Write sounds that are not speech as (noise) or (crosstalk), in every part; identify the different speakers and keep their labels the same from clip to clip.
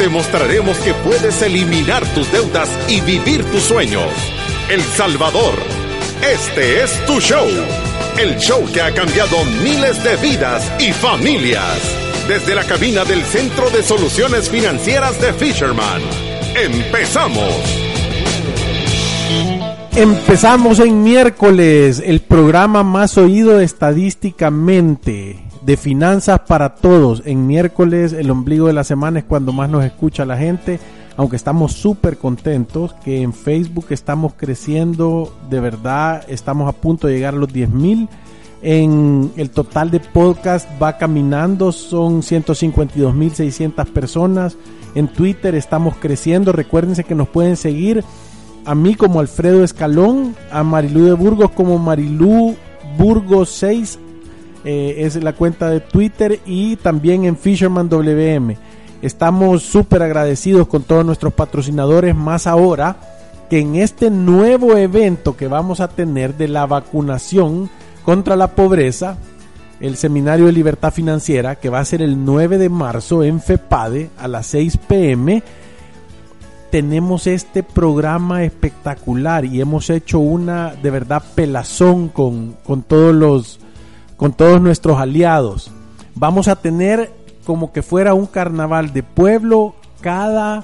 Speaker 1: Te mostraremos que puedes eliminar tus deudas y vivir tus sueños. El Salvador. Este es tu show. El show que ha cambiado miles de vidas y familias. Desde la cabina del Centro de Soluciones Financieras de Fisherman. Empezamos.
Speaker 2: Empezamos en miércoles, el programa más oído estadísticamente de finanzas para todos. En miércoles, el ombligo de la semana es cuando más nos escucha la gente, aunque estamos súper contentos que en Facebook estamos creciendo, de verdad, estamos a punto de llegar a los 10 mil. En el total de podcast va caminando, son 152.600 personas. En Twitter estamos creciendo. Recuérdense que nos pueden seguir a mí como Alfredo Escalón, a Marilú de Burgos como Marilú Burgos 6, eh, es la cuenta de Twitter y también en Fisherman WM. Estamos súper agradecidos con todos nuestros patrocinadores, más ahora que en este nuevo evento que vamos a tener de la vacunación contra la pobreza, el Seminario de Libertad Financiera, que va a ser el 9 de marzo en FEPADE a las 6 pm tenemos este programa espectacular y hemos hecho una de verdad pelazón con, con todos los con todos nuestros aliados. Vamos a tener como que fuera un carnaval de pueblo cada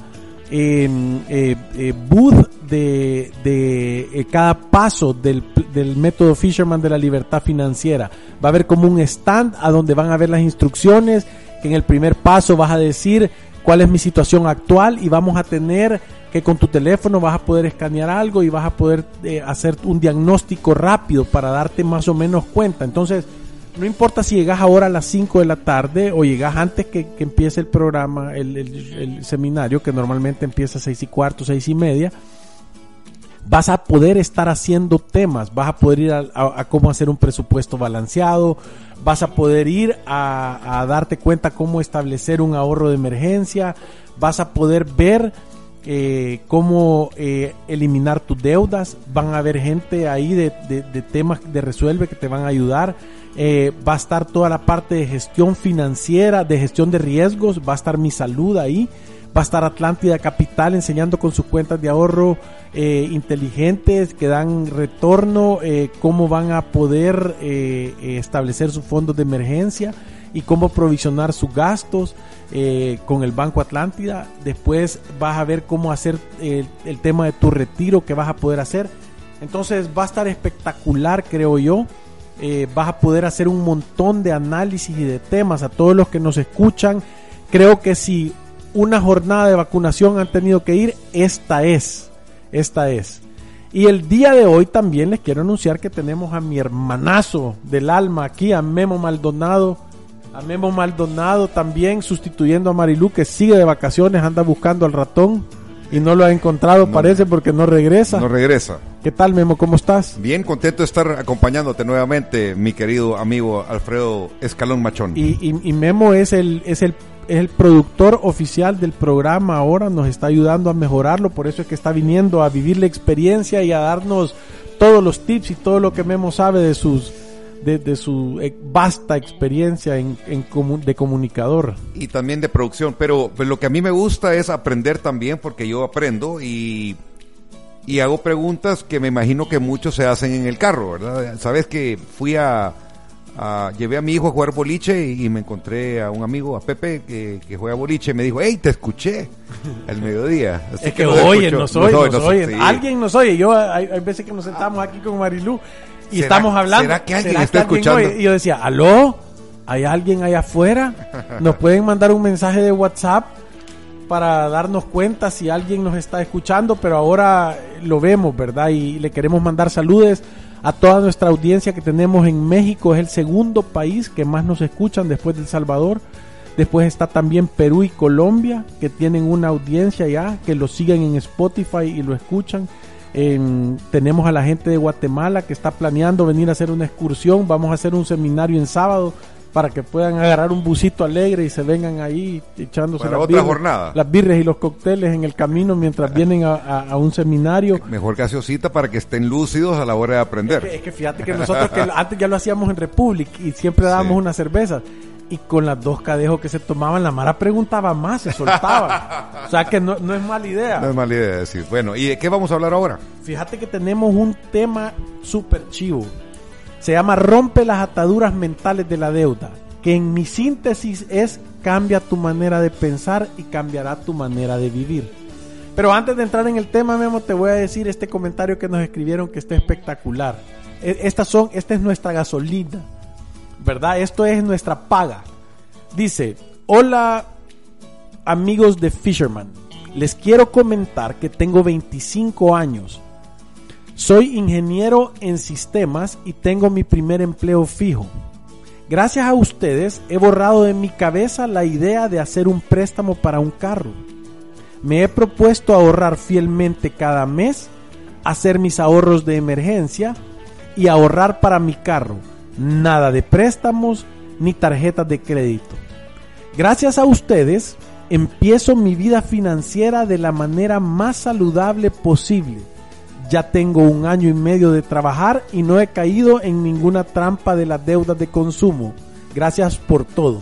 Speaker 2: em, eh, eh, booth de, de eh, cada paso del, del, método Fisherman de la libertad financiera. Va a haber como un stand a donde van a ver las instrucciones, que en el primer paso vas a decir cuál es mi situación actual y vamos a tener que con tu teléfono vas a poder escanear algo y vas a poder eh, hacer un diagnóstico rápido para darte más o menos cuenta. Entonces, no importa si llegas ahora a las 5 de la tarde o llegas antes que, empiece el programa, el, seminario, que normalmente empieza a 6 y cuarto, 6 y media, vas a poder estar haciendo temas, vas a poder ir a, cómo hacer un presupuesto balanceado, vas a poder ir a, darte cuenta cómo establecer un ahorro de emergencia, vas a poder ver eh, cómo eh, eliminar tus deudas, van a haber gente ahí de, temas de resuelve que te van a ayudar, eh, va a estar toda la parte de gestión financiera, de gestión de riesgos, va a estar mi salud ahí, va a estar Atlántida Capital enseñando con sus cuentas de ahorro eh, inteligentes que dan retorno, eh, cómo van a poder eh, establecer sus fondos de emergencia y cómo provisionar sus gastos con el Banco Atlántida. Después vas a ver cómo hacer el, el tema de tu retiro que vas a poder hacer. Entonces va a estar espectacular, creo yo. Vas a poder hacer un montón de análisis y de temas a todos los que nos escuchan. Creo que si una jornada de vacunación han tenido que ir, esta es esta es. Y el día de hoy también les quiero anunciar que tenemos a mi hermanazo del alma aquí, a Memo Maldonado. A Memo Maldonado también sustituyendo a Marilu que sigue de vacaciones, anda buscando al ratón y no lo ha encontrado, parece, porque no regresa.
Speaker 3: No regresa.
Speaker 2: ¿Qué tal, Memo? ¿Cómo estás?
Speaker 3: Bien, contento de estar acompañándote nuevamente, mi querido amigo Alfredo Escalón Machón.
Speaker 2: Y, y Memo es el, es el es el productor oficial del programa ahora, nos está ayudando a mejorarlo, por eso es que está viniendo a vivir la experiencia y a darnos todos los tips y todo lo que Memo sabe de sus de, su eh, vasta experiencia en, de comunicador.
Speaker 3: Y también de producción, pero pues, lo que a mí me gusta es aprender también, porque yo aprendo y, y hago preguntas que me imagino que muchos se hacen en el carro, ¿verdad? Sabes que fui a llevé a mi hijo a jugar boliche y, me encontré a un amigo, a Pepe, que, juega boliche, y me dijo, hey, te escuché (laughs) el mediodía.
Speaker 2: es que, oye, nos, oye, nos, oye. Alguien nos oye. Yo, hay, veces que nos sentamos aquí con Marilú y estamos hablando.
Speaker 3: ¿Será que alguien está escuchando?
Speaker 2: Y yo decía, ¿aló? ¿Hay alguien allá afuera? Nos (laughs) pueden mandar un mensaje de WhatsApp para darnos cuenta si alguien nos está escuchando, pero ahora lo vemos, ¿verdad? Y le queremos mandar saludos a toda nuestra audiencia que tenemos en México. Es el segundo país que más nos escuchan después de El Salvador. Después está también Perú y Colombia, que tienen una audiencia ya, que lo siguen en Spotify y lo escuchan. En- tenemos a la gente de Guatemala que está planeando venir a hacer una excursión. Vamos a hacer un seminario en sábado para que puedan agarrar un busito alegre y se vengan ahí echándose
Speaker 3: Para
Speaker 2: las
Speaker 3: otra
Speaker 2: birras-
Speaker 3: jornada.
Speaker 2: las birres y los cócteles en el camino mientras vienen a, a- a un seminario.
Speaker 3: Mejor gaseosita para que estén lúcidos a la hora de
Speaker 2: Es que,
Speaker 3: aprender.
Speaker 2: es que fíjate que nosotros que (laughs) antes ya lo hacíamos en Republic y siempre dábamos
Speaker 3: Sí.
Speaker 2: una cerveza. Y con las dos cadejos que se tomaban, la Mara preguntaba más, se soltaba. (laughs) o sea que no, no es mala idea.
Speaker 3: No es mala idea decir. Bueno, ¿y de qué vamos a hablar ahora?
Speaker 2: Fíjate que tenemos un tema súper chivo. Se llama Rompe las ataduras mentales de la deuda. Que en mi síntesis es cambia tu manera de pensar y cambiará tu manera de vivir. Pero antes de entrar en el tema, Memo, te voy a decir este comentario que nos escribieron que está espectacular. E- Estas son, esta es nuestra gasolina. ¿Verdad? Esto es nuestra paga. Dice, hola amigos de Fisherman. Les quiero comentar que tengo 25 años. Soy ingeniero en sistemas y tengo mi primer empleo fijo. Gracias a ustedes he borrado de mi cabeza la idea de hacer un préstamo para un carro. Me he propuesto ahorrar fielmente cada mes, hacer mis ahorros de emergencia y ahorrar para mi carro. Nada de préstamos ni tarjetas de crédito. Gracias a ustedes, empiezo mi vida financiera de la manera más saludable posible. Ya tengo un año y medio de trabajar y no he caído en ninguna trampa de las deudas de consumo. Gracias por todo.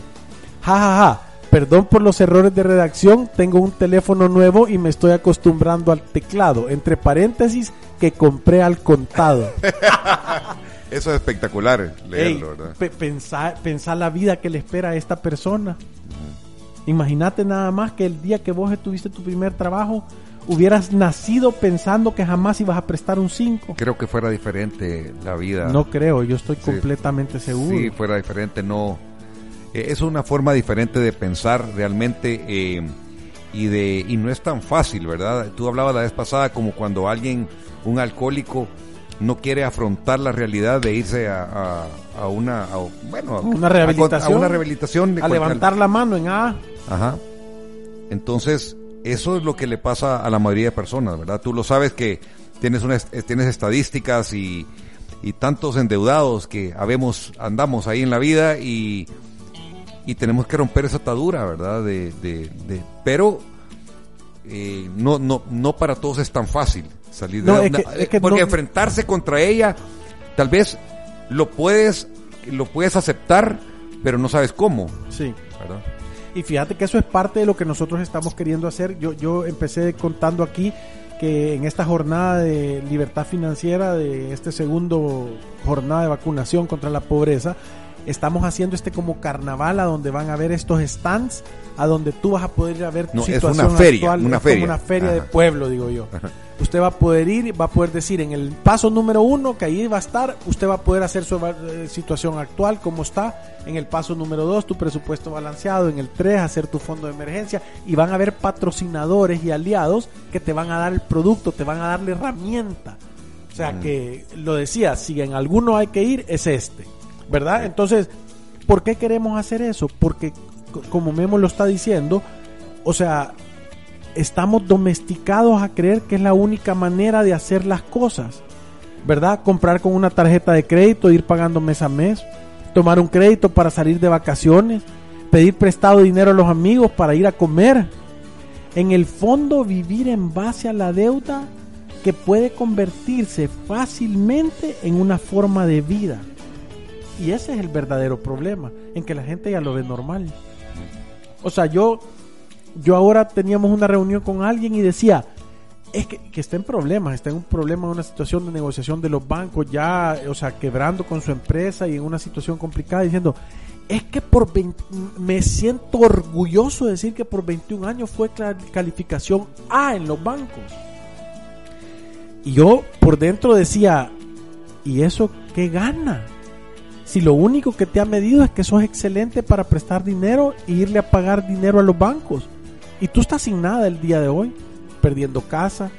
Speaker 2: Ja, ja, ja. Perdón por los errores de redacción. Tengo un teléfono nuevo y me estoy acostumbrando al teclado. Entre paréntesis, que compré al contado. (laughs)
Speaker 3: Eso es espectacular leerlo,
Speaker 2: Ey,
Speaker 3: ¿verdad?
Speaker 2: pe- pensá, pensá la vida que le espera a esta persona. Imagínate nada más que el día que vos tuviste tu primer trabajo, hubieras nacido pensando que jamás ibas a prestar un 5.
Speaker 3: Creo que fuera diferente la vida.
Speaker 2: No creo, yo estoy
Speaker 3: Sí.
Speaker 2: completamente seguro.
Speaker 3: Sí, fuera diferente, no. eh, es una forma diferente de pensar realmente eh, y de y no es tan fácil, ¿verdad? Tú hablabas la vez pasada como cuando alguien, un alcohólico, no quiere afrontar la realidad de irse a, a- a una, a- bueno, a,
Speaker 2: Una rehabilitación.
Speaker 3: a una rehabilitación de
Speaker 2: a levantar la mano en A.
Speaker 3: Ajá. Entonces, eso es lo que le pasa a la mayoría de personas, ¿verdad? Tú lo sabes que tienes unas, tienes estadísticas y, y tantos endeudados que habemos, andamos ahí en la vida y, y tenemos que romper esa atadura, ¿verdad? De, de, de- pero eh, no, no, no para todos es tan fácil salir de
Speaker 2: No,
Speaker 3: la-
Speaker 2: es que-
Speaker 3: na-
Speaker 2: es que
Speaker 3: porque
Speaker 2: no-
Speaker 3: enfrentarse contra ella, tal vez lo puedes, lo puedes aceptar, pero no sabes cómo,
Speaker 2: Sí.
Speaker 3: ¿verdad?
Speaker 2: Y fíjate que eso es parte de lo que nosotros estamos queriendo hacer. Yo, yo empecé contando aquí que en esta jornada de libertad financiera, de este segundo jornada de vacunación contra la pobreza, estamos haciendo este como carnaval a donde van a ver estos stands, a donde tú vas a poder ir a ver tu
Speaker 3: No, es
Speaker 2: situación
Speaker 3: una feria,
Speaker 2: actual.
Speaker 3: una
Speaker 2: Es como
Speaker 3: feria.
Speaker 2: una feria de pueblo, digo yo. Usted va a poder ir, va a poder decir en el paso número uno, que ahí va a estar, usted va a poder hacer su eh, situación actual, cómo está. En el paso número dos, tu presupuesto balanceado. En el tres, hacer tu fondo de emergencia. Y van a haber patrocinadores y aliados que te van a dar el producto, te van a dar la herramienta. O sea que, lo decía, si en alguno hay que ir, es este. ¿Verdad? Entonces, ¿por qué queremos hacer eso? Porque, co- como Memo lo está diciendo, o sea, estamos domesticados a creer que es la única manera de hacer las cosas. ¿Verdad? Comprar con una tarjeta de crédito, ir pagando mes a mes, tomar un crédito para salir de vacaciones, pedir prestado dinero a los amigos para ir a comer. En el fondo, vivir en base a la deuda que puede convertirse fácilmente en una forma de vida. Y ese es el verdadero problema, en que la gente ya lo ve normal. O sea, yo, yo ahora teníamos una reunión con alguien y decía, es que, que está en problemas, está en un problema, en una situación de negociación de los bancos, ya, o sea, quebrando con su empresa y en una situación complicada, diciendo, es que por 20 me siento orgulloso de decir que por 21 años fue calificación A en los bancos. Y yo por dentro decía, ¿y eso qué gana? Si lo único que te ha medido es que sos excelente para prestar dinero e irle a pagar dinero a los bancos. Y tú estás sin nada el día de hoy, perdiendo casa,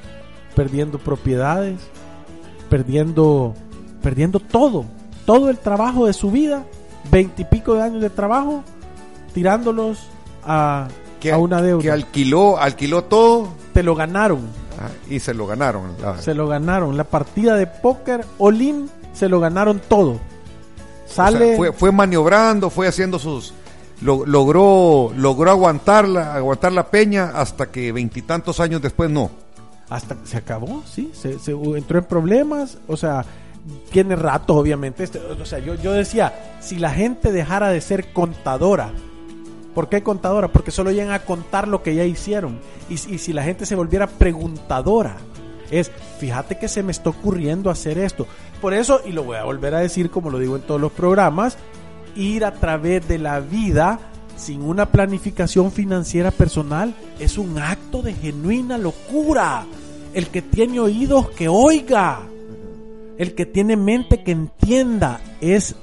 Speaker 2: perdiendo propiedades, perdiendo, perdiendo todo, todo el trabajo de su vida, veintipico de años de trabajo, tirándolos a,
Speaker 3: Que,
Speaker 2: a una deuda.
Speaker 3: que alquiló, alquiló todo
Speaker 2: Te lo ganaron.
Speaker 3: ah, y se lo ganaron. la-
Speaker 2: Se lo ganaron. La partida de póker, Olin, se lo ganaron todo.
Speaker 3: O sea,
Speaker 2: Sale.
Speaker 3: fue, fue maniobrando, fue haciendo sus lo- logró logró aguantarla, aguantar la peña hasta que veintitantos años después no.
Speaker 2: hasta que se acabó, sí, se, se entró en problemas, o sea, tiene rato, obviamente. este, o sea, yo, yo decía, si la gente dejara de ser contadora, ¿por qué contadora? Porque solo llegan a contar lo que ya hicieron. Y si la gente se volviera preguntadora, es, fíjate que se me está ocurriendo hacer esto. Por eso, y lo voy a volver a decir como lo digo en todos los programas, ir a través de la vida sin una planificación financiera personal es un acto de genuina locura. El que tiene oídos que oiga. El que tiene mente que entienda. Es,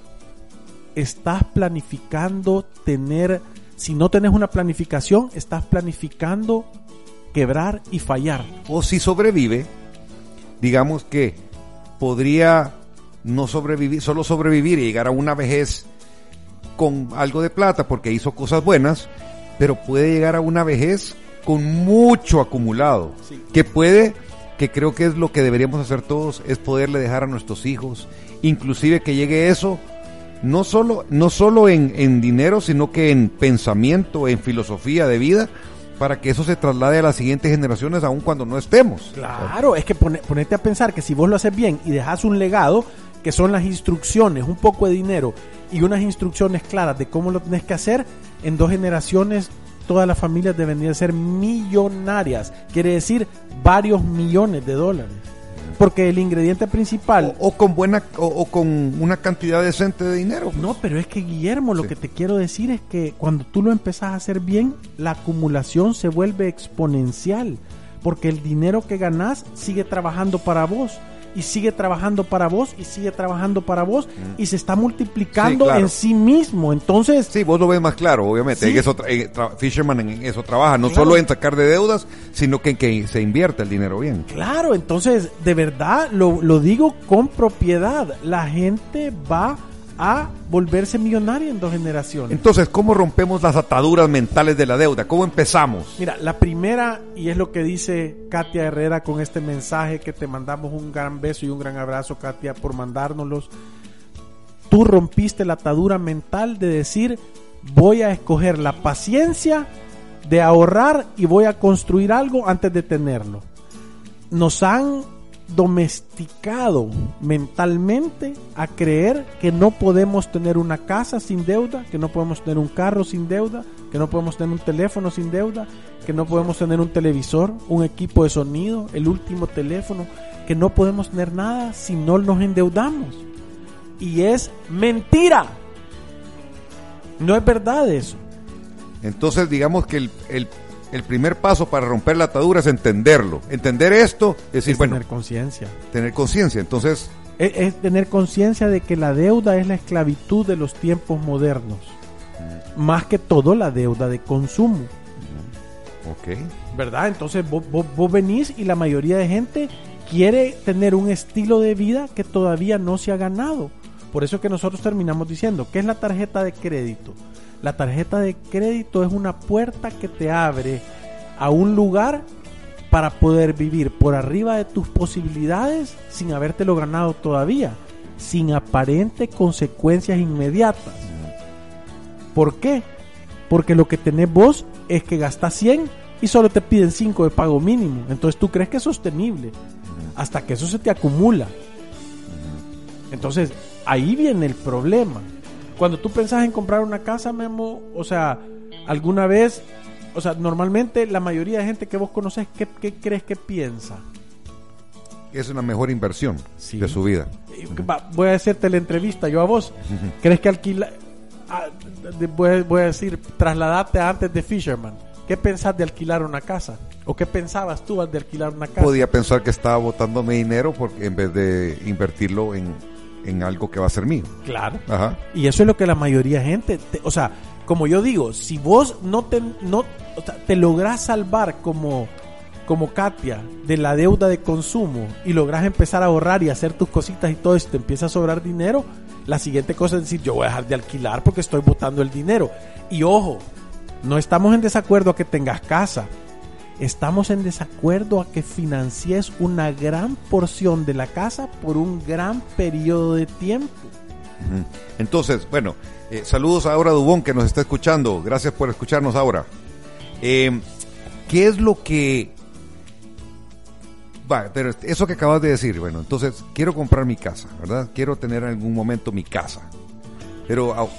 Speaker 2: estás planificando tener, si no tenés una planificación, estás planificando quebrar y fallar.
Speaker 3: O si sobrevive, digamos que podría no sobrevivir, solo sobrevivir y llegar a una vejez con algo de plata porque hizo cosas buenas, pero puede llegar a una vejez con mucho acumulado,
Speaker 2: Sí.
Speaker 3: que puede, que creo que es lo que deberíamos hacer todos, es poderle dejar a nuestros hijos, inclusive que llegue eso, no solo, no solo en, en dinero, sino que en pensamiento, en filosofía de vida, para que eso se traslade a las siguientes generaciones aun cuando no estemos.
Speaker 2: Claro, es que pone- ponete a pensar que si vos lo haces bien y dejas un legado, que son las instrucciones, un poco de dinero y unas instrucciones claras de cómo lo tenés que hacer, en dos generaciones todas las familias deben de ser millonarias. Quiere decir varios millones de dólares. Porque el ingrediente principal...
Speaker 3: O, o con buena o, o con una cantidad decente de dinero. pues.
Speaker 2: No, pero es que Guillermo, lo
Speaker 3: Sí.
Speaker 2: que te quiero decir es que cuando tú lo empezás a hacer bien, la acumulación se vuelve exponencial, porque el dinero que ganás sigue trabajando para vos y sigue trabajando para vos y sigue trabajando para vos y se está multiplicando
Speaker 3: Sí, claro.
Speaker 2: en sí mismo. Entonces,
Speaker 3: Sí, vos lo ves más claro, obviamente.
Speaker 2: Sí.
Speaker 3: En eso en Fisherman en eso trabaja, no
Speaker 2: Claro.
Speaker 3: solo en sacar de deudas, sino que en que se invierta el dinero bien.
Speaker 2: claro, entonces de verdad lo, lo digo con propiedad, la gente va a volverse millonaria en dos generaciones.
Speaker 3: Entonces, ¿cómo rompemos las ataduras mentales de la deuda? ¿Cómo empezamos?
Speaker 2: Mira, la primera, y es lo que dice Katia Herrera con este mensaje que te mandamos un gran beso y un gran abrazo, Katia, por mandárnoslos. Tú rompiste la atadura mental de decir, voy a escoger la paciencia de ahorrar y voy a construir algo antes de tenerlo. Nos han domesticado mentalmente a creer que no podemos tener una casa sin deuda, que no podemos tener un carro sin deuda, que no podemos tener un teléfono sin deuda, que no podemos tener un televisor, un equipo de sonido, el último teléfono, que no podemos tener nada si no nos endeudamos. Y es mentira. No es verdad eso.
Speaker 3: Entonces, digamos que el, el primer paso para romper la atadura es entenderlo. Entender esto, es decir,
Speaker 2: es
Speaker 3: bueno,
Speaker 2: tener conciencia.
Speaker 3: tener conciencia. Entonces,
Speaker 2: Es, es tener conciencia de que la deuda es la esclavitud de los tiempos modernos. Más que todo la deuda de consumo.
Speaker 3: ok.
Speaker 2: ¿Verdad? Entonces vos, vos- vos venís y la mayoría de gente quiere tener un estilo de vida que todavía no se ha ganado. Por eso que nosotros terminamos diciendo, ¿qué es la tarjeta de crédito? La tarjeta de crédito es una puerta que te abre a un lugar para poder vivir por arriba de tus posibilidades sin habértelo ganado todavía, sin aparente consecuencias inmediatas. ¿Por qué? Porque lo que tenés vos es que gastás 100 y solo te piden 5 de pago mínimo. Entonces tú crees que es sostenible hasta que eso se te acumula. Entonces ahí viene el problema. Cuando tú pensás en comprar una casa, Memo, o sea, alguna vez, o sea, normalmente la mayoría de gente que vos conoces, ¿qué, qué crees que piensa?
Speaker 3: Es una mejor inversión
Speaker 2: Sí.
Speaker 3: de su vida.
Speaker 2: Eh, Voy a hacerte la entrevista yo a vos. (laughs) ¿Crees que alquila... ah, voy, a- decir, trasladate antes de Fisherman. ¿Qué pensás de alquilar una casa? ¿O qué pensabas tú de alquilar una casa?
Speaker 3: Podía pensar que estaba botándome dinero porque en vez de invertirlo en, en algo que va a ser mío.
Speaker 2: Claro.
Speaker 3: Ajá.
Speaker 2: Y eso es lo que la mayoría de gente, te- o sea, como yo digo, si vos no te, no, te lográs salvar como, como Katia de la deuda de consumo y lográs empezar a ahorrar y hacer tus cositas y todo eso, te empieza a sobrar dinero, La siguiente cosa es decir, yo voy a dejar de alquilar porque estoy botando el dinero. Y ojo, no estamos en desacuerdo a que tengas casa. Estamos en desacuerdo a que financies una gran porción de la casa por un gran periodo de tiempo.
Speaker 3: Entonces, bueno, eh, saludos a Aura Dubón que nos está escuchando. Gracias por escucharnos ahora. Eh, ¿Qué es lo que... Va, pero eso que acabas de decir, bueno, entonces quiero comprar mi casa, ¿verdad? Quiero tener en algún momento mi casa. Pero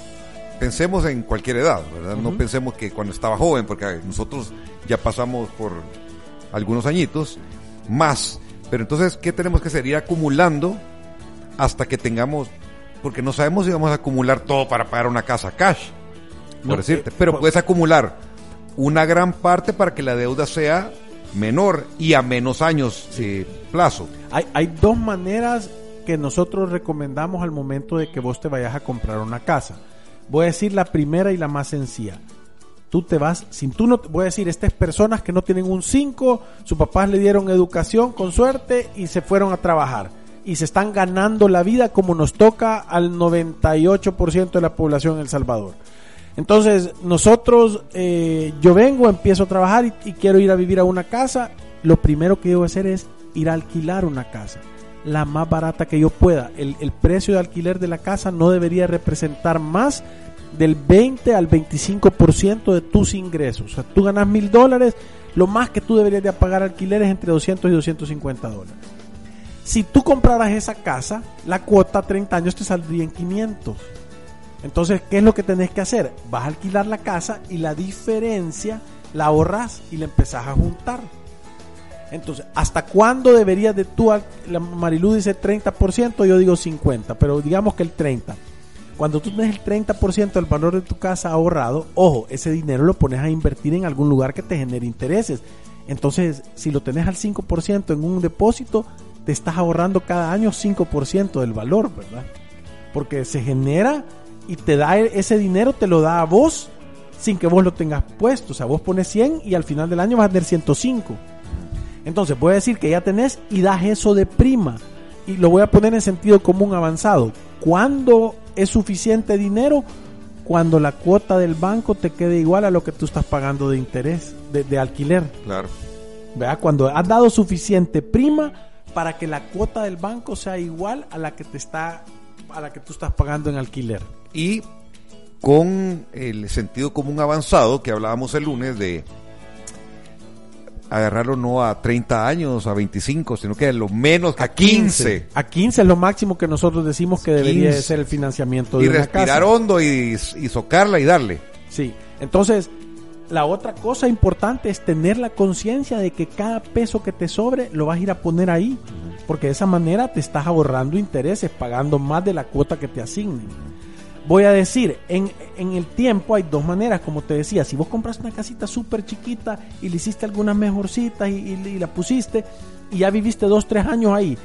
Speaker 3: pensemos en cualquier edad, ¿verdad? No pensemos que cuando estaba joven, porque nosotros ya pasamos por algunos añitos más. Pero entonces, ¿qué tenemos que hacer? Ir acumulando hasta que tengamos, porque no sabemos si vamos a acumular todo para pagar una casa cash, por
Speaker 2: No,
Speaker 3: decirte.
Speaker 2: eh,
Speaker 3: Pero
Speaker 2: pues-
Speaker 3: puedes acumular una gran parte para que la deuda sea menor y a menos años eh, plazo.
Speaker 2: Hay, hay dos maneras que nosotros recomendamos al momento de que vos te vayas a comprar una casa. Voy a decir la primera y la más sencilla. Tú te vas, sin tú no, voy a decir, estas personas que no tienen un 5, sus papás le dieron educación con suerte y se fueron a trabajar. Y se están ganando la vida como nos toca al 98% de la población en El Salvador. Entonces, nosotros, eh, yo vengo, empiezo a trabajar y, y quiero ir a vivir a una casa. Lo primero que debo hacer es ir a alquilar una casa. La más barata que yo pueda. El, el precio de alquiler de la casa no debería representar más del 20 al 25% de tus ingresos. O sea, tú ganas mil dólares, lo más que tú deberías de pagar alquiler es entre 200 y 250 dólares. Si tú compraras esa casa, la cuota a 30 años te saldría en 500. Entonces, ¿qué es lo que tenés que hacer? Vas a alquilar la casa y la diferencia la ahorras y la empezás a juntar. Entonces, ¿hasta cuándo deberías de tú, la Marilú dice 30%, yo digo 50%, pero digamos que el 30%. Cuando tú tienes el 30% del valor de tu casa ahorrado, ojo, ese dinero lo pones a invertir en algún lugar que te genere intereses. Entonces, si lo tenés al 5% en un depósito, te estás ahorrando cada año 5% del valor, ¿verdad? Porque se genera y te da e- ese dinero, te lo da a vos sin que vos lo tengas puesto. O sea, vos pones 100 y al final del año vas a tener 105. Entonces, voy a decir que ya tenés y das eso de prima. Y lo voy a poner en sentido común avanzado. ¿Cuándo es suficiente dinero? Cuando la cuota del banco te quede igual a lo que tú estás pagando de interés, de, de alquiler.
Speaker 3: Claro.
Speaker 2: ¿Verdad? Cuando has dado suficiente prima para que la cuota del banco sea igual a la que te está a la que tú estás pagando en alquiler.
Speaker 3: y con el sentido común avanzado que hablábamos el lunes de agarrarlo no a 30 años, a 25, sino que a lo menos a 15.
Speaker 2: A 15 es lo máximo que nosotros decimos que debería de
Speaker 3: 15.
Speaker 2: ser el financiamiento de
Speaker 3: Y
Speaker 2: una
Speaker 3: respirar
Speaker 2: casa.
Speaker 3: hondo y, y socarla y darle.
Speaker 2: Sí. Entonces, la otra cosa importante es tener la conciencia de que cada peso que te sobre lo vas a ir a poner ahí. Porque de esa manera te estás ahorrando intereses, pagando más de la cuota que te asignen. Voy a decir, en, en el tiempo hay dos maneras, como te decía, si vos compras una casita súper chiquita y le hiciste algunas mejorcitas y, la pusiste y ya viviste dos, tres años ahí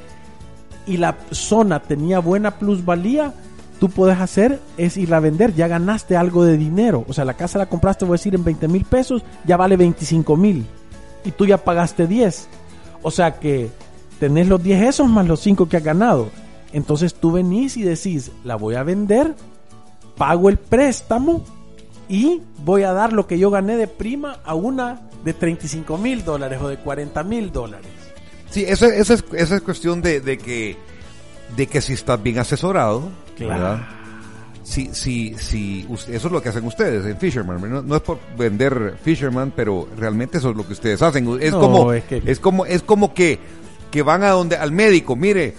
Speaker 2: y la zona tenía buena plusvalía, tú puedes hacer es irla a vender, ya ganaste algo de dinero. O sea, la casa la compraste, voy a decir, en 20 mil pesos, ya vale 25 mil. Y tú ya pagaste 10. O sea que tenés los 10 esos más los 5 que has ganado. Entonces tú venís y decís, la voy a vender, pago el préstamo y voy a dar lo que yo gané de prima a una de 35 mil dólares o de 40 mil dólares.
Speaker 3: Sí, esa, esa es, esa es cuestión de, de que de que si estás bien asesorado,
Speaker 2: Claro.
Speaker 3: ¿verdad? Si, si, si, eso es lo que hacen ustedes en Fisherman. No, no es por vender Fisherman, pero realmente eso es lo que ustedes hacen. Es
Speaker 2: No,
Speaker 3: como,
Speaker 2: es que-
Speaker 3: es como, es como que, que van a donde, al médico, mire,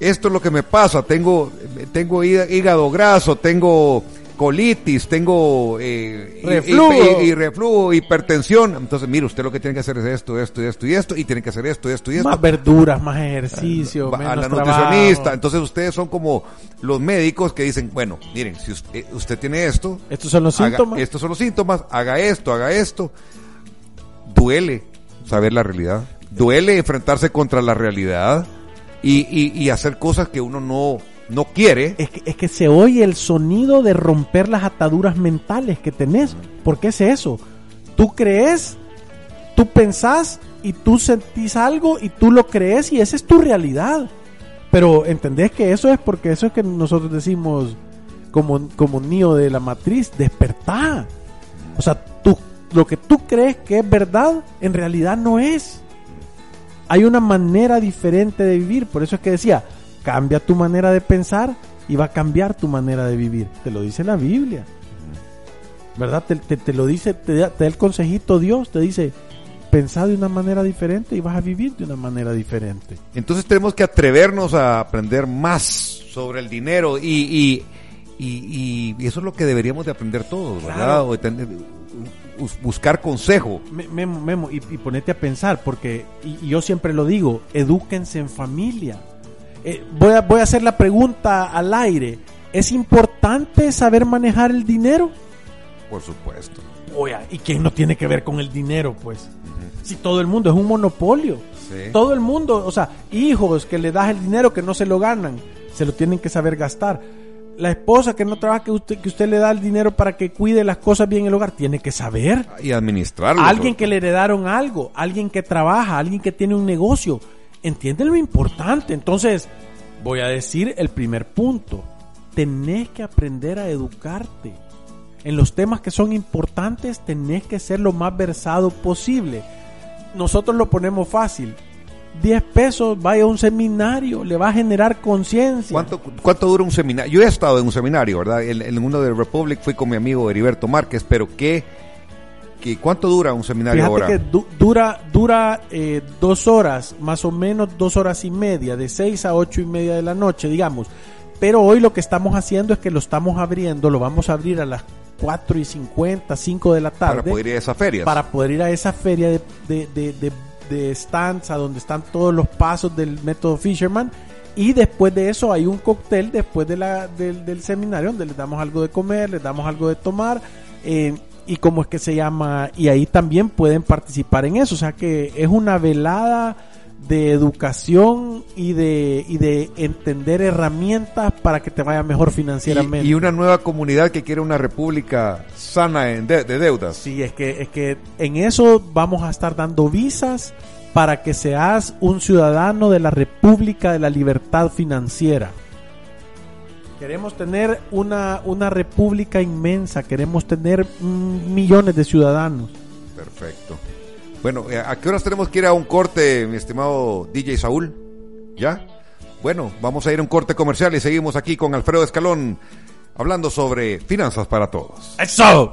Speaker 3: esto es lo que me pasa, tengo, tengo hí- hígado graso, tengo colitis, tengo eh, y-
Speaker 2: Reflujo.
Speaker 3: y- y reflujo, hipertensión. Entonces, mire, usted lo que tiene que hacer es esto, esto, esto y esto, y tiene que hacer esto, esto y esto.
Speaker 2: Más verduras, más ejercicio,
Speaker 3: a
Speaker 2: menos
Speaker 3: la nutricionista.
Speaker 2: trabajo.
Speaker 3: Entonces ustedes son como los médicos que dicen, bueno, miren, si usted, usted tiene esto,
Speaker 2: Estos son los
Speaker 3: haga-
Speaker 2: síntomas.
Speaker 3: estos son los síntomas, haga esto, haga esto. Duele saber la realidad. Duele enfrentarse contra la realidad y, y- y hacer cosas que uno no, no quiere.
Speaker 2: Es que, es que se oye el sonido de romper las ataduras mentales que tenés. ¿Por qué es eso? Tú crees, tú pensás y tú sentís algo y tú lo crees y esa es tu realidad. Pero entendés que eso es porque eso es que nosotros decimos como, como niño de la matriz, despertá. O sea, tú, lo que tú crees que es verdad, en realidad no es. Hay una manera diferente de vivir. Por eso es que decía, cambia tu manera de pensar y va a cambiar tu manera de vivir. Te lo dice la Biblia. ¿Verdad? Te, lo dice, te da, el consejito Dios, te dice, pensá de una manera diferente y vas a vivir de una manera diferente.
Speaker 3: Entonces tenemos que atrevernos a aprender más sobre el dinero y, y, eso es lo que deberíamos de aprender todos, ¿verdad? Buscar consejo.
Speaker 2: Memo, Memo y, ponete a pensar, porque, y, yo siempre lo digo, edúquense en familia. Eh, voy, a, voy a hacer la pregunta al aire. ¿Es importante saber manejar el dinero?
Speaker 3: Por supuesto.
Speaker 2: Oye, ¿y quién no tiene que ver con el dinero, pues? Si todo el mundo es un monopolio. Todo el mundo, o sea, hijos que le das el dinero que no se lo ganan, se lo tienen que saber gastar. La esposa que no trabaja, que usted, que usted le da el dinero para que cuide las cosas bien en el hogar, tiene que saber.
Speaker 3: Y administrarlo.
Speaker 2: Alguien que le heredaron algo, alguien que trabaja, alguien que tiene un negocio, entiende lo importante. Entonces, voy a decir el primer punto. Tenés que aprender a educarte. En los temas que son importantes tenés que ser lo más versado posible. Nosotros lo ponemos fácil. 10 pesos, vaya a un seminario, le va a generar conciencia.
Speaker 3: ¿Cuánto, ¿Cuánto dura un seminario? Yo he estado en un seminario, ¿verdad? En, uno de Republic fui con mi amigo Heriberto Márquez, pero ¿qué, qué, cuánto dura un seminario
Speaker 2: Fíjate que dura, dura eh, dos horas, más o menos dos horas y media, de 6 a ocho y media de la noche, digamos. Pero hoy lo que estamos haciendo es que lo estamos abriendo, lo vamos a abrir a las 4 y 50, 5 de la tarde.
Speaker 3: Para poder ir a esa feria.
Speaker 2: Para poder ir a esa feria de, de, de, de, stands, a donde están todos los pasos del método Fisherman. Y después de eso hay un cóctel después de la, del, seminario donde les damos algo de comer, les damos algo de tomar. Eh, y cómo es que se llama. Y ahí también pueden participar en eso. O sea que es una velada de educación y de, y de entender herramientas para que te vaya mejor financieramente.
Speaker 3: Y, una nueva comunidad que quiere una república sana en de, deudas.
Speaker 2: Sí, es que, es que en eso vamos a estar dando visas para que seas un ciudadano de la República de la Libertad Financiera. Queremos tener una, una república inmensa, queremos tener millones de ciudadanos.
Speaker 3: Perfecto. Bueno, eh, ¿a qué horas tenemos que ir a un corte, mi estimado DJ Saúl? ¿Ya? Bueno, vamos a ir a un corte comercial y seguimos aquí con Alfredo Escalón hablando sobre finanzas para todos.
Speaker 2: ¡Eso!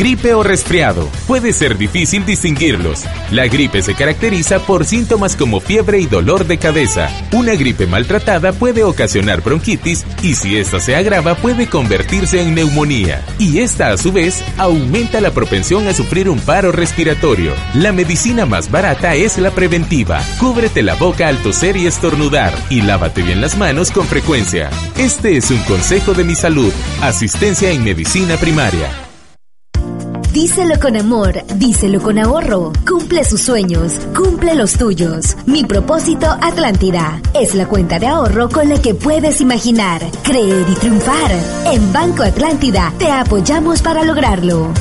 Speaker 4: Gripe o resfriado. Puede ser difícil distinguirlos. La gripe se caracteriza por síntomas como fiebre y dolor de cabeza. Una gripe maltratada puede ocasionar bronquitis y si esta se agrava puede convertirse en neumonía. Y esta a su vez aumenta la propensión a sufrir un paro respiratorio. La medicina más barata es la preventiva. Cúbrete la boca al toser y estornudar y lávate bien las manos con frecuencia. Este es un consejo de mi salud. Asistencia en medicina primaria.
Speaker 5: Díselo con amor, díselo con ahorro. Cumple sus sueños, cumple los tuyos. Mi propósito Atlántida es la cuenta de ahorro con la que puedes imaginar, creer y triunfar. En Banco Atlántida te apoyamos para lograrlo.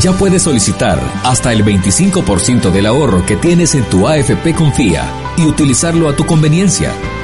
Speaker 6: Ya puedes solicitar hasta el 25% del ahorro que tienes en tu AFP Confía y utilizarlo a tu conveniencia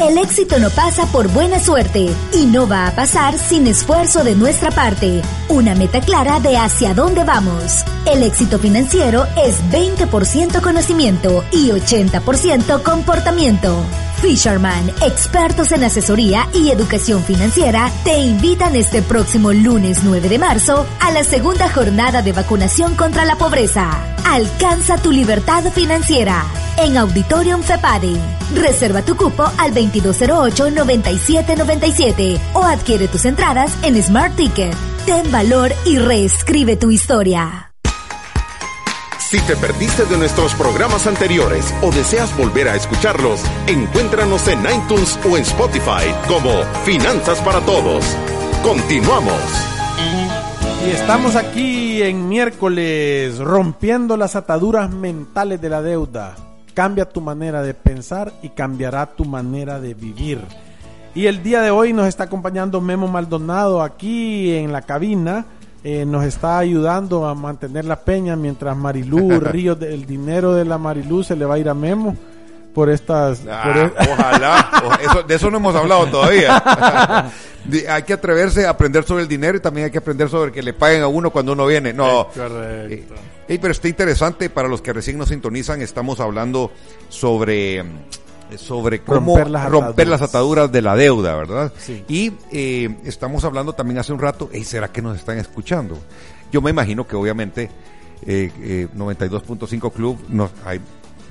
Speaker 5: El éxito no pasa por buena suerte y no va a pasar sin esfuerzo de nuestra parte. Una meta clara de hacia dónde vamos. El éxito financiero es 20% conocimiento y 80% comportamiento. Fisherman, expertos en asesoría y educación financiera, te invitan este próximo lunes 9 de marzo a la segunda jornada de vacunación contra la pobreza. Alcanza tu libertad financiera en Auditorium FEPADE. Reserva tu cupo al 2208-9797 o adquiere tus entradas en Smart Ticket. Ten valor y reescribe tu historia.
Speaker 1: Si te perdiste de nuestros programas anteriores o deseas volver a escucharlos, encuéntranos en iTunes o en Spotify como Finanzas para Todos. Continuamos.
Speaker 2: Y estamos aquí en miércoles rompiendo las ataduras mentales de la deuda. Cambia tu manera de pensar y cambiará tu manera de vivir. Y el día de hoy nos está acompañando Memo Maldonado aquí en la cabina eh, nos está ayudando a mantener la peña mientras Marilú (laughs) Río, el dinero de la Marilú se le va a ir a Memo por estas...
Speaker 3: Ah, (laughs) ojalá, de eso no hemos hablado todavía. (laughs) hay que atreverse a aprender sobre el dinero y también hay que aprender sobre que le paguen a uno cuando uno viene. No. Eh, pero está interesante para los que recién nos sintonizan, estamos hablando sobre sobre cómo romper las, ataduras de la deuda, ¿verdad? Y eh, estamos hablando también hace un rato, ¿y será que nos están escuchando? Yo me imagino que obviamente eh, 92.5 eh, Club nos, hay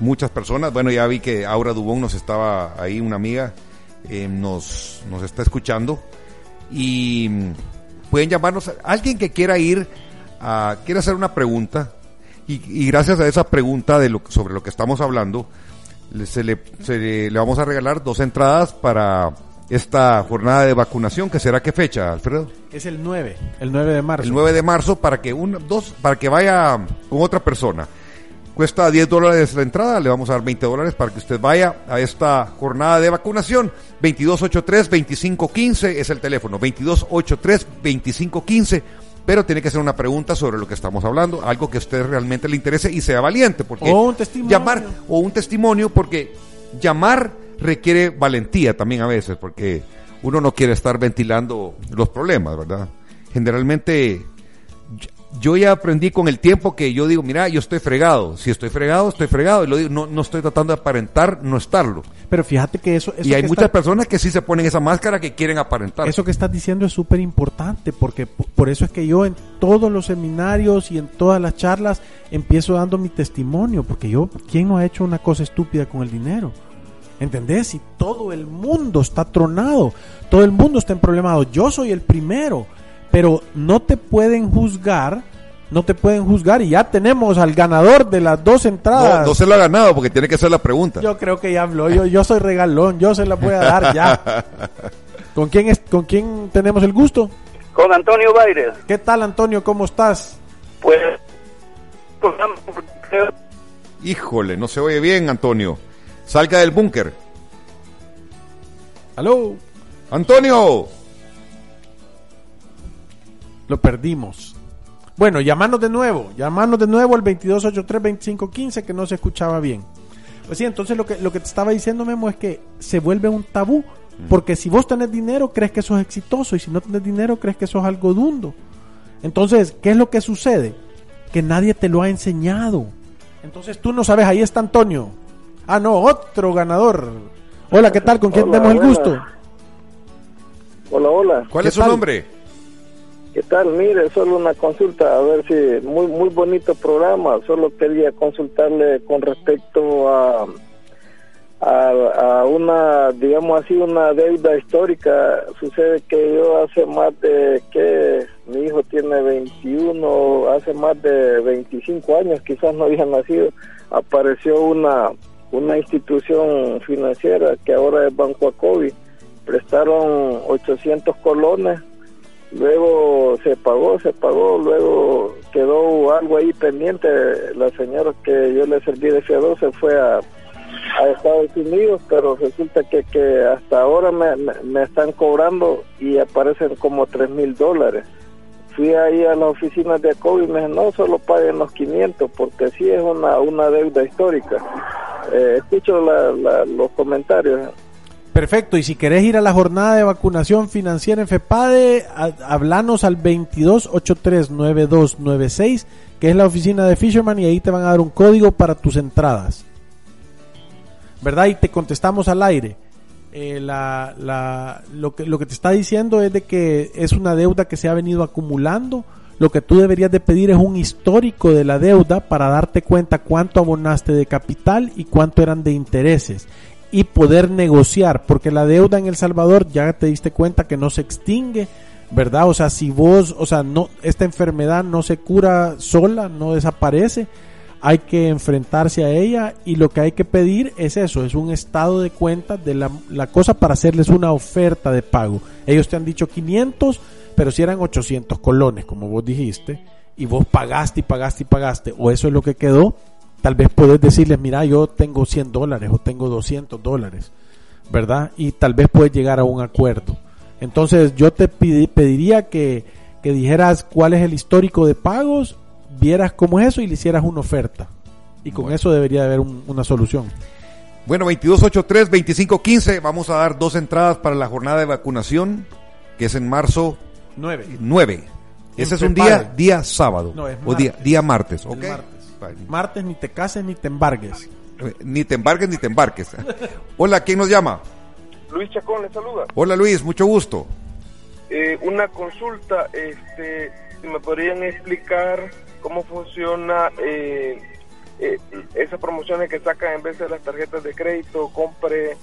Speaker 3: muchas personas, bueno, ya vi que Aura Dubón nos estaba ahí, una amiga, eh, nos, nos está escuchando. Y mm, pueden llamarnos, alguien que quiera ir, a, quiere hacer una pregunta y, y gracias a esa pregunta de lo, sobre lo que estamos hablando, se le, le, vamos a regalar dos entradas para esta jornada de vacunación, que será qué fecha, Alfredo?
Speaker 2: Es el 9, el 9 de marzo.
Speaker 3: El 9 de marzo para que un, dos, para que vaya con otra persona. Cuesta 10 dólares la entrada, le vamos a dar 20 dólares para que usted vaya a esta jornada de vacunación. 2283-2515 es el teléfono, 2283-2515 pero tiene que ser una pregunta sobre lo que estamos hablando, algo que a usted realmente le interese y sea valiente, porque
Speaker 2: o un testimonio.
Speaker 3: llamar o un testimonio, porque llamar requiere valentía también a veces, porque uno no quiere estar ventilando los problemas, ¿verdad? Generalmente yo ya aprendí con el tiempo que yo digo, mira, yo estoy fregado. Si estoy fregado, estoy fregado. Y lo digo, no, no estoy tratando de aparentar no estarlo.
Speaker 2: Pero fíjate que eso...
Speaker 3: y hay muchas personas que sí se ponen esa máscara que quieren aparentar.
Speaker 2: Eso que estás diciendo es súper importante porque por eso es que yo en todos los seminarios y en todas las charlas empiezo dando mi testimonio. Porque yo, ¿quién no ha hecho una cosa estúpida con el dinero? ¿Entendés? Y todo el mundo está tronado. Todo el mundo está en problemado. Yo soy el primero pero no te pueden juzgar, no te pueden juzgar y ya tenemos al ganador de las dos entradas.
Speaker 3: No, se lo ha ganado porque tiene que hacer la pregunta.
Speaker 2: Yo creo que ya habló, yo, yo soy regalón, yo se la voy a dar ya. (laughs) ¿Con quién, es, ¿Con quién tenemos el gusto?
Speaker 7: Con Antonio Baires.
Speaker 2: ¿Qué tal Antonio? ¿Cómo estás?
Speaker 7: Pues...
Speaker 3: Híjole, no se oye bien Antonio. Salga del búnker.
Speaker 2: ¿Aló?
Speaker 3: Antonio
Speaker 2: lo perdimos. Bueno, llamanos de nuevo, llamanos de nuevo al 2283-2515 que no se escuchaba bien. Pues sí, entonces lo que, lo que te estaba diciendo Memo es que se vuelve un tabú, mm. porque si vos tenés dinero crees que sos exitoso y si no tenés dinero crees que sos algo dundo. Entonces, ¿qué es lo que sucede? Que nadie te lo ha enseñado. Entonces tú no sabes, ahí está Antonio. Ah, no, otro ganador. Hola, ¿qué tal? ¿Con quién tenemos el gusto?
Speaker 7: Hola, hola.
Speaker 3: ¿Cuál es su nombre?
Speaker 7: ¿Qué tal? Mire, solo una consulta, a ver si muy muy bonito programa. Solo quería consultarle con respecto a, a, una, digamos así, una deuda histórica. Sucede que yo hace más de que mi hijo tiene 21, hace más de 25 años, quizás no había nacido, apareció una una institución financiera que ahora es Banco Acobi. Prestaron 800 colones luego se pagó, se pagó, luego quedó algo ahí pendiente. La señora que yo le serví de fiador se fue a, a Estados Unidos, pero resulta que, que hasta ahora me, me, están cobrando y aparecen como tres mil dólares. fui ahí a la oficina de ACOB y me dijeron, no, solo paguen los 500 porque sí es una, una deuda histórica. Eh, escucho los comentarios.
Speaker 2: Perfecto, y si querés ir a la jornada de vacunación financiera en FEPADE, hablanos al 22839296, que es la oficina de Fisherman, y ahí te van a dar un código para tus entradas. ¿Verdad? Y te contestamos al aire. Eh, la, la, lo, que, lo que te está diciendo es de que es una deuda que se ha venido acumulando. Lo que tú deberías de pedir es un histórico de la deuda para darte cuenta cuánto abonaste de capital y cuánto eran de intereses y poder negociar, porque la deuda en El Salvador ya te diste cuenta que no se extingue, ¿verdad? O sea, si vos, o sea, no esta enfermedad no se cura sola, no desaparece, hay que enfrentarse a ella y lo que hay que pedir es eso, es un estado de cuenta de la, la cosa para hacerles una oferta de pago. Ellos te han dicho 500, pero si eran 800 colones, como vos dijiste, y vos pagaste y pagaste y pagaste, o eso es lo que quedó, tal vez puedes decirles, mira, yo tengo 100 dólares o tengo 200 dólares, ¿verdad? Y tal vez puedes llegar a un acuerdo. Entonces yo te pediría que, dijeras cuál es el histórico de pagos, vieras cómo es eso y le hicieras una oferta. Y con eso debería haber una solución.
Speaker 3: Bueno, 2283-2515, vamos a dar dos entradas para la jornada de vacunación, que es en marzo
Speaker 2: 9.
Speaker 3: 9. Ese es un día, día sábado. o día, día martes, ¿ok?
Speaker 2: Martes ni te cases ni te embargues.
Speaker 3: Eh, ni te embargues ni te embarques. Hola, ¿quién nos llama?
Speaker 8: Luis Chacón le saluda.
Speaker 3: Hola Luis, mucho gusto.
Speaker 8: Eh, una consulta, este, si me podrían explicar cómo funciona eh, esas promociones que sacan en vez de las tarjetas de crédito, compre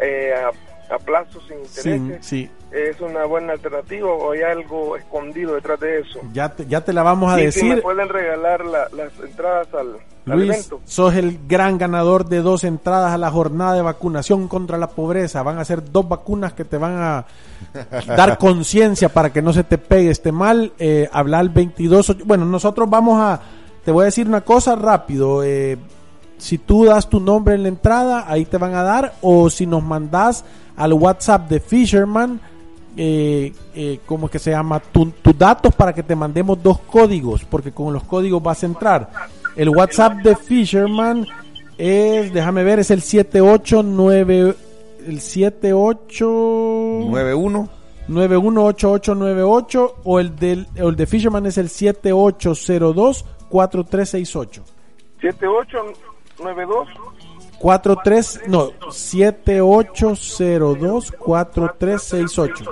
Speaker 8: a a plazo sin intereses
Speaker 2: sí,
Speaker 8: es una buena alternativa o hay algo escondido detrás de eso.
Speaker 2: Ya te, ya te la vamos a decir. Si me
Speaker 8: pueden regalar las entradas al,
Speaker 2: Luis,
Speaker 8: evento.
Speaker 2: Sos el gran ganador de dos entradas a la jornada de vacunación contra la pobreza. Van a ser dos vacunas que te van a (laughs) dar conciencia para que no se te pegue este mal. Eh, hablar 22. Bueno, nosotros vamos a. Te voy a decir una cosa rápido. Eh, si tú das tu nombre en la entrada, ahí te van a dar. O si nos mandas al WhatsApp de Fisherman, eh, eh, ¿cómo que se llama? Tus datos para que te mandemos dos códigos, porque con los códigos vas a entrar. El WhatsApp de Fisherman es, déjame ver, es el 789, el
Speaker 3: 7891.
Speaker 2: 918898 o el del el de Fisherman es el 7802 4368.
Speaker 8: 7892
Speaker 2: 43, no, 7802 4368.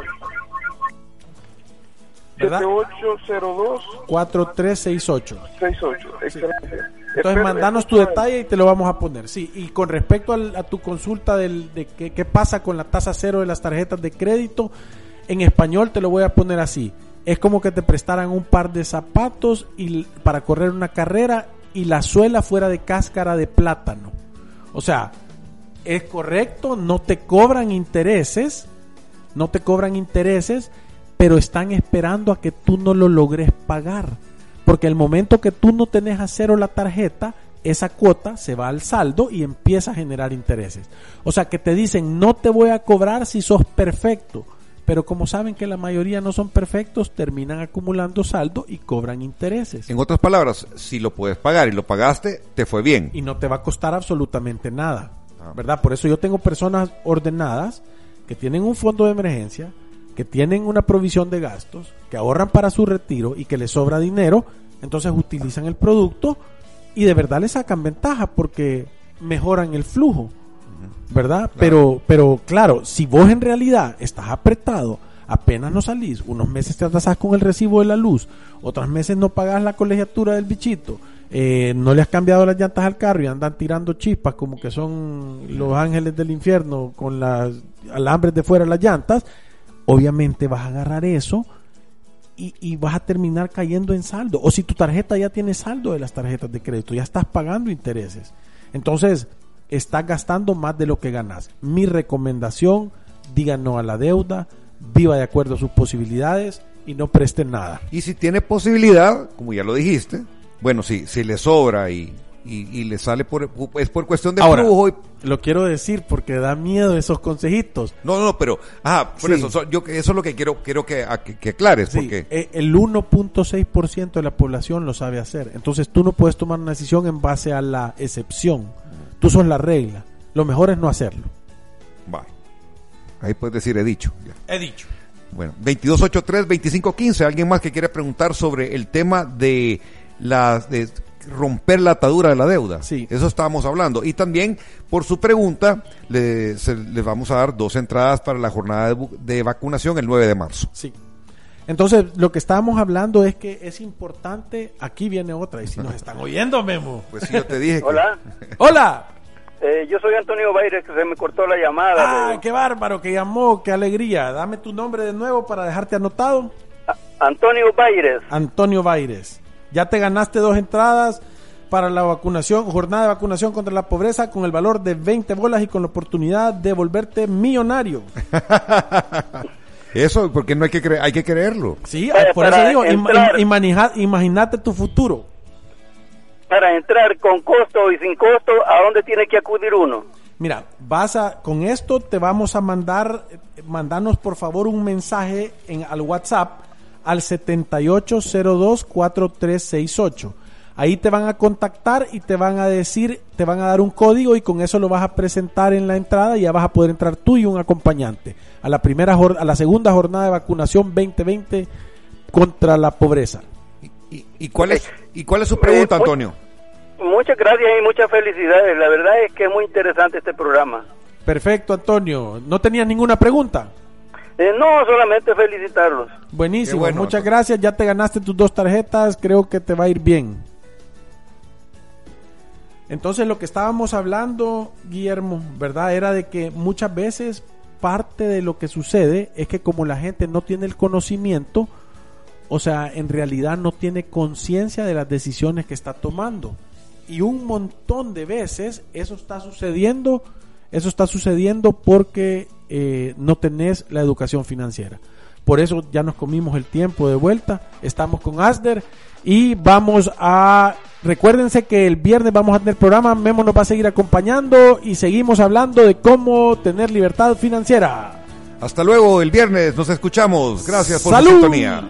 Speaker 8: ¿Verdad? 7802
Speaker 2: 4368.
Speaker 8: 68, excelente.
Speaker 2: Entonces, mandanos tu detalle y te lo vamos a poner. Sí, y con respecto a tu consulta del, de qué, qué pasa con la tasa cero de las tarjetas de crédito, en español te lo voy a poner así. Es como que te prestaran un par de zapatos y, para correr una carrera y la suela fuera de cáscara de plátano. O sea, es correcto, no te cobran intereses, no te cobran intereses, pero están esperando a que tú no lo logres pagar. Porque el momento que tú no tenés a cero la tarjeta, esa cuota se va al saldo y empieza a generar intereses. O sea que te dicen, no te voy a cobrar si sos perfecto. Pero como saben que la mayoría no son perfectos, terminan acumulando saldo y cobran intereses.
Speaker 3: En otras palabras, si lo puedes pagar y lo pagaste, te fue bien.
Speaker 2: Y no te va a costar absolutamente nada. Ah. ¿Verdad? Por eso yo tengo personas ordenadas que tienen un fondo de emergencia, que tienen una provisión de gastos, que ahorran para su retiro y que les sobra dinero, entonces utilizan el producto y de verdad le sacan ventaja porque mejoran el flujo. ¿Verdad? Pero, pero claro, si vos en realidad estás apretado, apenas no salís, unos meses te atrasás con el recibo de la luz, otros meses no pagás la colegiatura del bichito, eh, no le has cambiado las llantas al carro y andan tirando chispas como que son los ángeles del infierno con las alambres de fuera de las llantas, obviamente vas a agarrar eso y, y, vas a terminar cayendo en saldo. O si tu tarjeta ya tiene saldo de las tarjetas de crédito, ya estás pagando intereses. Entonces, estás gastando más de lo que ganas. Mi recomendación, digan no a la deuda, viva de acuerdo a sus posibilidades y no presten nada.
Speaker 3: Y si tiene posibilidad, como ya lo dijiste, bueno, si, si le sobra y, y, y le sale por, es por cuestión de
Speaker 2: Ahora,
Speaker 3: flujo. y-
Speaker 2: lo quiero decir porque da miedo esos consejitos.
Speaker 3: no, no, pero, ah, por
Speaker 2: Sí.
Speaker 3: eso, so- yo, eso es lo que quiero, quiero que, a- que, que aclares,
Speaker 2: Sí,
Speaker 3: porque
Speaker 2: eh, el 1.6% de la población lo sabe hacer. Entonces tú no puedes tomar una decisión en base a la excepción. Tú sos la regla. Lo mejor es no hacerlo.
Speaker 3: va. Ahí puedes decir he dicho. ya.
Speaker 2: He dicho.
Speaker 3: Bueno, 2283-2515. ¿Alguien más que quiere preguntar sobre el tema de la de romper la atadura de la deuda?
Speaker 2: Sí.
Speaker 3: Eso estábamos hablando. Y también, por su pregunta, le, se- les vamos a dar dos entradas para la jornada de, de vacunación el 9 de marzo.
Speaker 2: Sí. Entonces, lo que estábamos hablando es que es importante. Aquí viene otra. Y si nos están oyendo, Memo.
Speaker 3: Pues sí, yo te dije que...
Speaker 9: Hola,
Speaker 2: ¡Hola!
Speaker 9: eh, yo soy Antonio Baires, que se me cortó la llamada.
Speaker 2: ¡Ah, qué bárbaro! Que llamó, qué alegría. Dame tu nombre de nuevo para dejarte anotado.
Speaker 9: A- Antonio Baires.
Speaker 2: Antonio Baires. Ya te ganaste dos entradas para la vacunación, jornada de vacunación contra la pobreza con el valor de 20 bolas y con la oportunidad de volverte millonario. (laughs)
Speaker 3: Eso, porque no hay que, cre- hay que creerlo.
Speaker 2: Sí,
Speaker 9: Para-
Speaker 2: por eso digo, im-
Speaker 9: entrar.
Speaker 2: im- imagínate tu futuro.
Speaker 9: Para entrar con costo y sin costo, ¿a dónde tiene que acudir uno?
Speaker 2: Mira, vas a, con esto te vamos a mandar, eh, mandanos por favor un mensaje en, al WhatsApp al 78024368. Ahí te van a contactar y te van a decir, te van a dar un código y con eso lo vas a presentar en la entrada y ya vas a poder entrar tú y un acompañante a la primera jor- a la segunda jornada de vacunación 2020 contra la pobreza.
Speaker 3: ¿Y, y cuál, es, ¿Y cuál es su pregunta,
Speaker 9: Eh, muy-
Speaker 3: Antonio?
Speaker 9: Muchas gracias y muchas felicidades. La verdad es que es muy interesante este programa.
Speaker 2: Perfecto, Antonio. ¿No tenías ninguna pregunta?
Speaker 9: Eh, no, solamente felicitarlos.
Speaker 2: Buenísimo,
Speaker 3: bueno,
Speaker 2: muchas
Speaker 3: Antonio.
Speaker 2: gracias. Ya te ganaste tus dos tarjetas, creo que te va a ir bien. Entonces lo que estábamos hablando, Guillermo, ¿verdad? Era de que muchas veces parte de lo que sucede es que como la gente no tiene el conocimiento, o sea, en realidad no tiene conciencia de las decisiones que está tomando. Y un montón de veces eso está sucediendo, eso está sucediendo porque eh, no tenés la educación financiera. Por eso ya nos comimos el tiempo de vuelta. Estamos con Asder y vamos a... Recuérdense que el viernes vamos a tener programa, Memo nos va a seguir acompañando y seguimos hablando de cómo tener libertad financiera.
Speaker 3: Hasta luego, el viernes nos escuchamos. Gracias por
Speaker 2: ¡Salud!
Speaker 3: su sintonía.